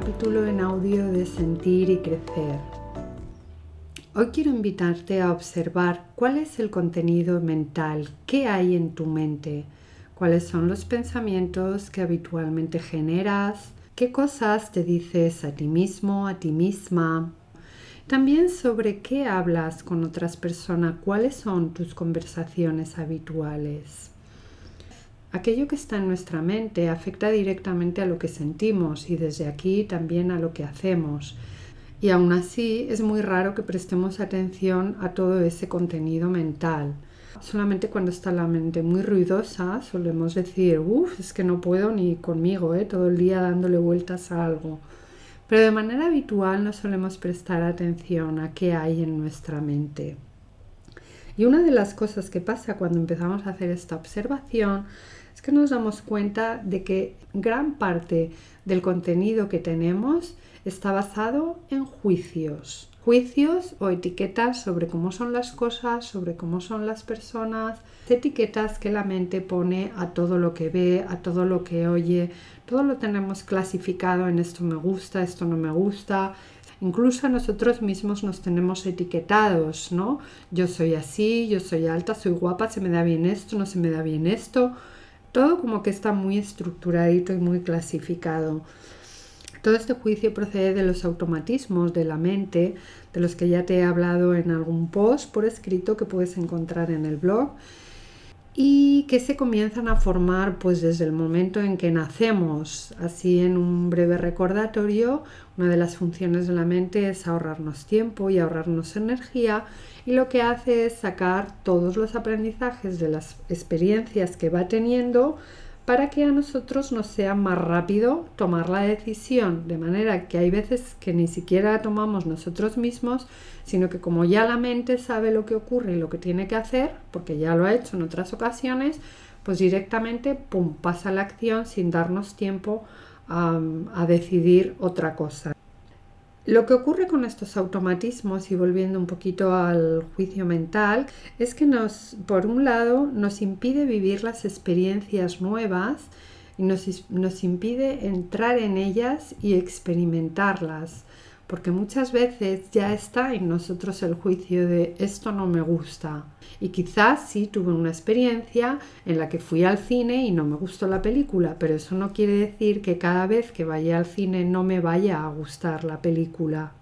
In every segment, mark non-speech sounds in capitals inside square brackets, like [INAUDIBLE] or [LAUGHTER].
capítulo en audio de Sentir y Crecer. Hoy quiero invitarte a observar cuál es el contenido mental, qué hay en tu mente, cuáles son los pensamientos que habitualmente generas, qué cosas te dices a ti mismo, a ti misma. También sobre qué hablas con otras personas, cuáles son tus conversaciones habituales. Aquello que está en nuestra mente afecta directamente a lo que sentimos y desde aquí también a lo que hacemos. Y aún así es muy raro que prestemos atención a todo ese contenido mental. Solamente cuando está la mente muy ruidosa solemos decir, uff, es que no puedo ni conmigo, ¿eh? todo el día dándole vueltas a algo. Pero de manera habitual no solemos prestar atención a qué hay en nuestra mente. Y una de las cosas que pasa cuando empezamos a hacer esta observación que nos damos cuenta de que gran parte del contenido que tenemos está basado en juicios. Juicios o etiquetas sobre cómo son las cosas, sobre cómo son las personas, etiquetas que la mente pone a todo lo que ve, a todo lo que oye, todo lo tenemos clasificado en esto me gusta, esto no me gusta, Incluso nosotros mismos nos tenemos etiquetados, ¿no? Yo soy así, yo soy alta, soy guapa, se me da bien esto, no se me da bien esto. Todo como que está muy estructuradito y muy clasificado. Todo este juicio procede de los automatismos de la mente, de los que ya te he hablado en algún post por escrito que puedes encontrar en el blog y que se comienzan a formar pues desde el momento en que nacemos. Así en un breve recordatorio, una de las funciones de la mente es ahorrarnos tiempo y ahorrarnos energía y lo que hace es sacar todos los aprendizajes de las experiencias que va teniendo para que a nosotros nos sea más rápido tomar la decisión, de manera que hay veces que ni siquiera tomamos nosotros mismos, sino que como ya la mente sabe lo que ocurre y lo que tiene que hacer, porque ya lo ha hecho en otras ocasiones, pues directamente, ¡pum!, pasa la acción sin darnos tiempo a, a decidir otra cosa. Lo que ocurre con estos automatismos y volviendo un poquito al juicio mental es que nos, por un lado, nos impide vivir las experiencias nuevas y nos, nos impide entrar en ellas y experimentarlas porque muchas veces ya está en nosotros el juicio de esto no me gusta. Y quizás sí tuve una experiencia en la que fui al cine y no me gustó la película, pero eso no quiere decir que cada vez que vaya al cine no me vaya a gustar la película.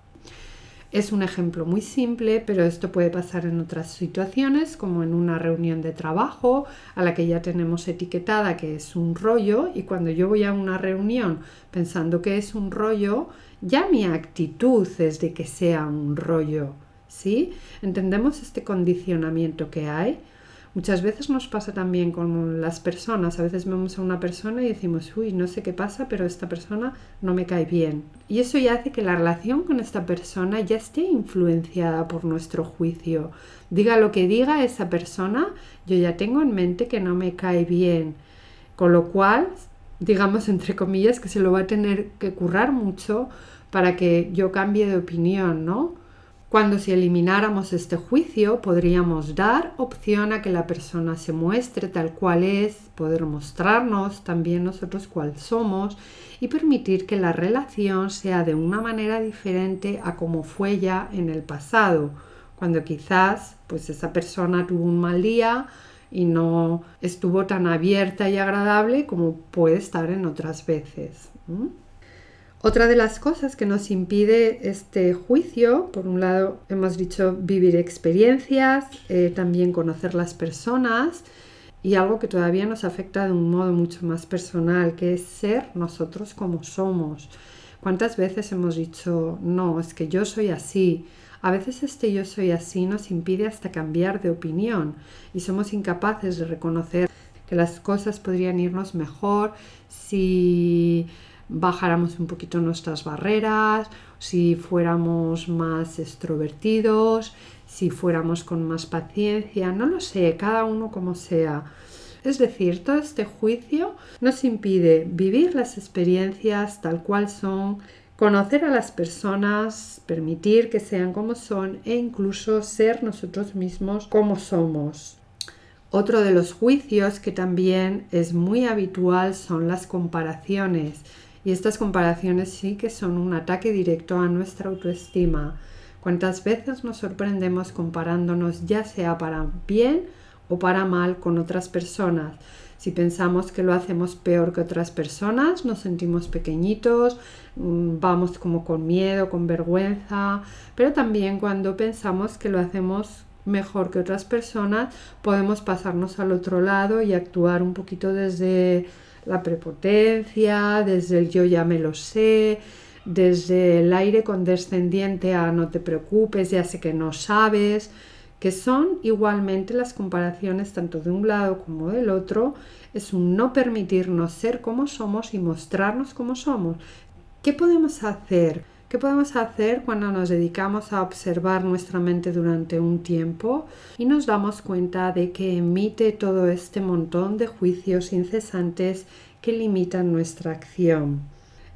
Es un ejemplo muy simple, pero esto puede pasar en otras situaciones, como en una reunión de trabajo a la que ya tenemos etiquetada que es un rollo y cuando yo voy a una reunión pensando que es un rollo, ya mi actitud es de que sea un rollo, ¿sí? ¿Entendemos este condicionamiento que hay? Muchas veces nos pasa también con las personas. A veces vemos a una persona y decimos, uy, no sé qué pasa, pero esta persona no me cae bien. Y eso ya hace que la relación con esta persona ya esté influenciada por nuestro juicio. Diga lo que diga esa persona, yo ya tengo en mente que no me cae bien. Con lo cual, digamos entre comillas, que se lo va a tener que currar mucho para que yo cambie de opinión, ¿no? Cuando si elimináramos este juicio podríamos dar opción a que la persona se muestre tal cual es, poder mostrarnos también nosotros cuál somos y permitir que la relación sea de una manera diferente a como fue ya en el pasado, cuando quizás pues esa persona tuvo un mal día y no estuvo tan abierta y agradable como puede estar en otras veces. Otra de las cosas que nos impide este juicio, por un lado hemos dicho vivir experiencias, eh, también conocer las personas y algo que todavía nos afecta de un modo mucho más personal, que es ser nosotros como somos. ¿Cuántas veces hemos dicho, no, es que yo soy así? A veces este yo soy así nos impide hasta cambiar de opinión y somos incapaces de reconocer que las cosas podrían irnos mejor si bajáramos un poquito nuestras barreras, si fuéramos más extrovertidos, si fuéramos con más paciencia, no lo sé, cada uno como sea. Es decir, todo este juicio nos impide vivir las experiencias tal cual son, conocer a las personas, permitir que sean como son e incluso ser nosotros mismos como somos. Otro de los juicios que también es muy habitual son las comparaciones Y estas comparaciones sí que son un ataque directo a nuestra autoestima. ¿Cuántas veces nos sorprendemos comparándonos ya sea para bien o para mal con otras personas? Si pensamos que lo hacemos peor que otras personas, nos sentimos pequeñitos, mm, vamos como con miedo, con vergüenza, pero también cuando pensamos que lo hacemos mejor que otras personas, podemos pasarnos al otro lado y actuar un poquito desde la prepotencia, desde el yo ya me lo sé, desde el aire condescendiente a no te preocupes, ya sé que no sabes, que son igualmente las comparaciones tanto de un lado como del otro, es un no permitirnos ser como somos y mostrarnos como somos. ¿Qué podemos hacer? ¿Qué podemos hacer cuando nos dedicamos a observar nuestra mente durante un tiempo y nos damos cuenta de que emite todo este montón de juicios incesantes que limitan nuestra acción?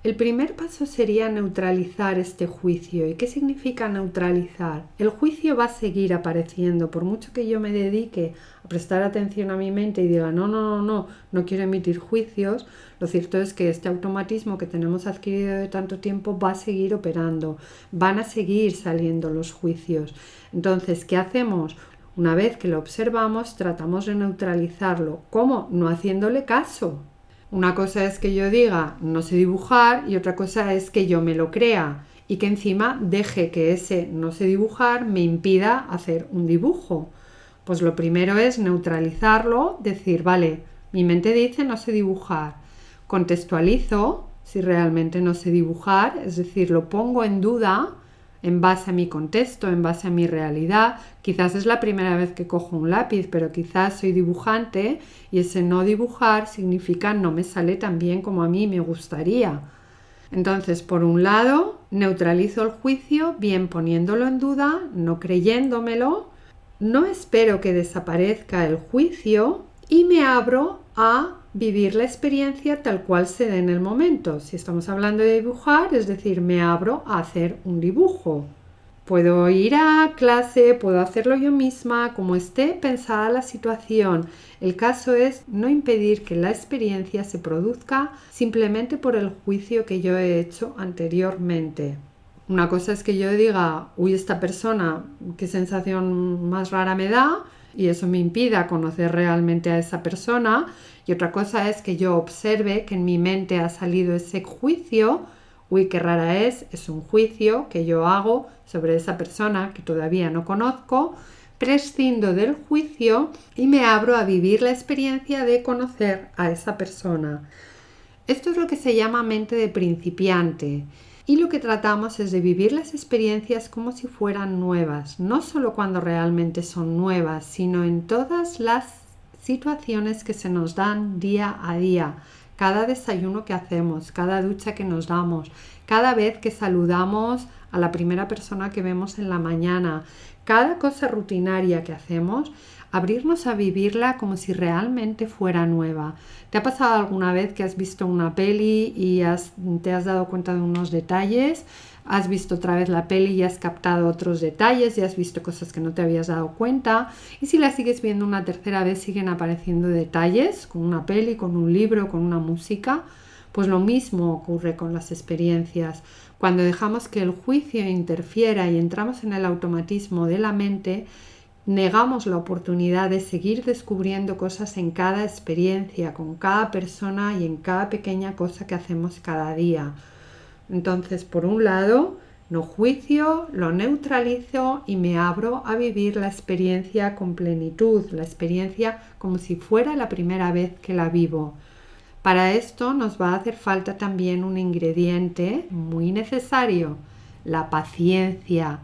El primer paso sería neutralizar este juicio. ¿Y qué significa neutralizar? El juicio va a seguir apareciendo, por mucho que yo me dedique a prestar atención a mi mente y diga, no, no, no, no, no quiero emitir juicios, lo cierto es que este automatismo que tenemos adquirido de tanto tiempo va a seguir operando, van a seguir saliendo los juicios. Entonces, ¿qué hacemos? Una vez que lo observamos, tratamos de neutralizarlo. ¿Cómo? No haciéndole caso. Una cosa es que yo diga no sé dibujar y otra cosa es que yo me lo crea y que encima deje que ese no sé dibujar me impida hacer un dibujo. Pues lo primero es neutralizarlo, decir, vale, mi mente dice no sé dibujar. Contextualizo si realmente no sé dibujar, es decir, lo pongo en duda en base a mi contexto, en base a mi realidad. Quizás es la primera vez que cojo un lápiz, pero quizás soy dibujante y ese no dibujar significa no me sale tan bien como a mí me gustaría. Entonces, por un lado, neutralizo el juicio bien poniéndolo en duda, no creyéndomelo, no espero que desaparezca el juicio y me abro a vivir la experiencia tal cual se dé en el momento. Si estamos hablando de dibujar, es decir, me abro a hacer un dibujo. Puedo ir a clase, puedo hacerlo yo misma, como esté pensada la situación. El caso es no impedir que la experiencia se produzca simplemente por el juicio que yo he hecho anteriormente. Una cosa es que yo diga, uy, esta persona, qué sensación más rara me da, y eso me impida conocer realmente a esa persona. Y otra cosa es que yo observe que en mi mente ha salido ese juicio, uy, qué rara es, es un juicio que yo hago sobre esa persona que todavía no conozco, prescindo del juicio y me abro a vivir la experiencia de conocer a esa persona. Esto es lo que se llama mente de principiante y lo que tratamos es de vivir las experiencias como si fueran nuevas, no solo cuando realmente son nuevas, sino en todas las situaciones que se nos dan día a día, cada desayuno que hacemos, cada ducha que nos damos, cada vez que saludamos a la primera persona que vemos en la mañana, cada cosa rutinaria que hacemos, abrirnos a vivirla como si realmente fuera nueva. ¿Te ha pasado alguna vez que has visto una peli y te has dado cuenta de unos detalles? Has visto otra vez la peli y has captado otros detalles y has visto cosas que no te habías dado cuenta. Y si la sigues viendo una tercera vez siguen apareciendo detalles con una peli, con un libro, con una música. Pues lo mismo ocurre con las experiencias. Cuando dejamos que el juicio interfiera y entramos en el automatismo de la mente, negamos la oportunidad de seguir descubriendo cosas en cada experiencia, con cada persona y en cada pequeña cosa que hacemos cada día. Entonces, por un lado, no juicio, lo neutralizo y me abro a vivir la experiencia con plenitud, la experiencia como si fuera la primera vez que la vivo. Para esto nos va a hacer falta también un ingrediente muy necesario, la paciencia.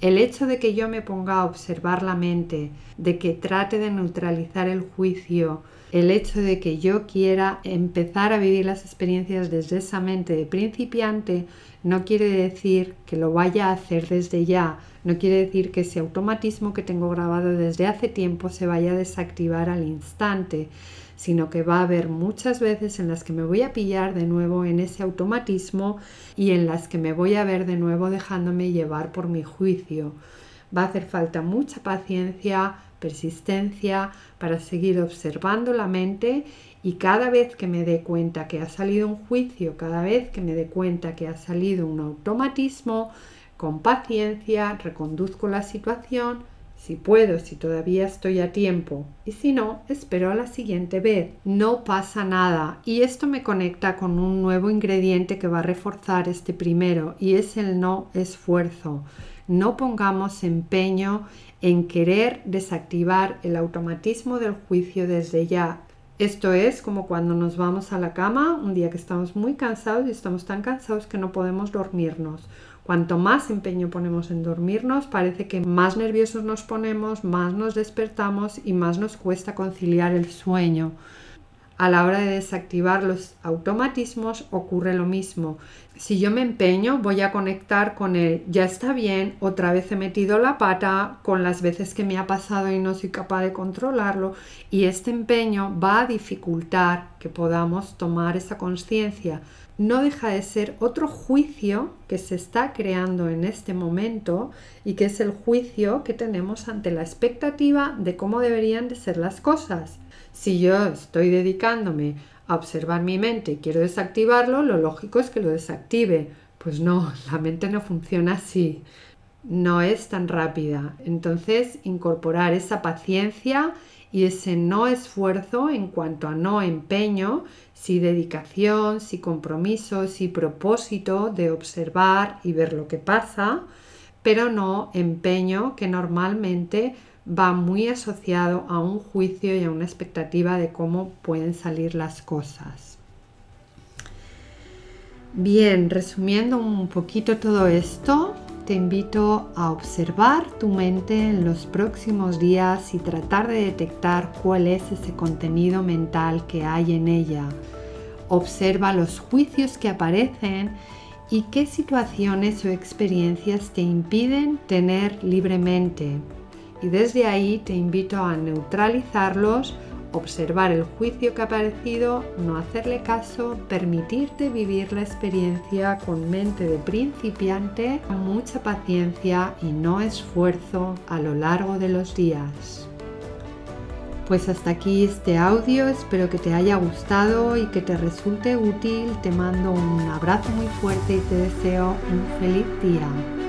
El hecho de que yo me ponga a observar la mente, de que trate de neutralizar el juicio, el hecho de que yo quiera empezar a vivir las experiencias desde esa mente de principiante, no quiere decir que lo vaya a hacer desde ya, no quiere decir que ese automatismo que tengo grabado desde hace tiempo se vaya a desactivar al instante sino que va a haber muchas veces en las que me voy a pillar de nuevo en ese automatismo y en las que me voy a ver de nuevo dejándome llevar por mi juicio. Va a hacer falta mucha paciencia, persistencia para seguir observando la mente y cada vez que me dé cuenta que ha salido un juicio, cada vez que me dé cuenta que ha salido un automatismo, con paciencia reconduzco la situación, si puedo, si todavía estoy a tiempo, y si no, espero a la siguiente vez. No pasa nada. Y esto me conecta con un nuevo ingrediente que va a reforzar este primero, y es el no esfuerzo. No pongamos empeño en querer desactivar el automatismo del juicio desde ya. Esto es como cuando nos vamos a la cama un día que estamos muy cansados y estamos tan cansados que no podemos dormirnos Cuanto más empeño ponemos en dormirnos, parece que más nerviosos nos ponemos, más nos despertamos y más nos cuesta conciliar el sueño. A la hora de desactivar los automatismos ocurre lo mismo. Si yo me empeño, voy a conectar con él. Ya está bien, otra vez he metido la pata con las veces que me ha pasado y no soy capaz de controlarlo. Y este empeño va a dificultar que podamos tomar esa conciencia no deja de ser otro juicio que se está creando en este momento y que es el juicio que tenemos ante la expectativa de cómo deberían de ser las cosas. Si yo estoy dedicándome a observar mi mente y quiero desactivarlo, lo lógico es que lo desactive. Pues no, [LAUGHS] la mente no funciona así. No es tan rápida. Entonces, incorporar esa paciencia y ese no esfuerzo en cuanto a no empeño, sí dedicación, sí compromiso, sí propósito de observar y ver lo que pasa, pero no empeño que normalmente va muy asociado a un juicio y a una expectativa de cómo pueden salir las cosas. Bien, resumiendo un poquito todo esto, te invito a observar tu mente en los próximos días y tratar de detectar cuál es ese contenido mental que hay en ella. Observa los juicios que aparecen y qué situaciones o experiencias te impiden tener libremente. Y desde ahí te invito a neutralizarlos observar el juicio que ha aparecido, no hacerle caso, permitirte vivir la experiencia con mente de principiante, mucha paciencia y no esfuerzo a lo largo de los días. Pues hasta aquí este audio, espero que te haya gustado y que te resulte útil. Te mando un abrazo muy fuerte y te deseo un feliz día.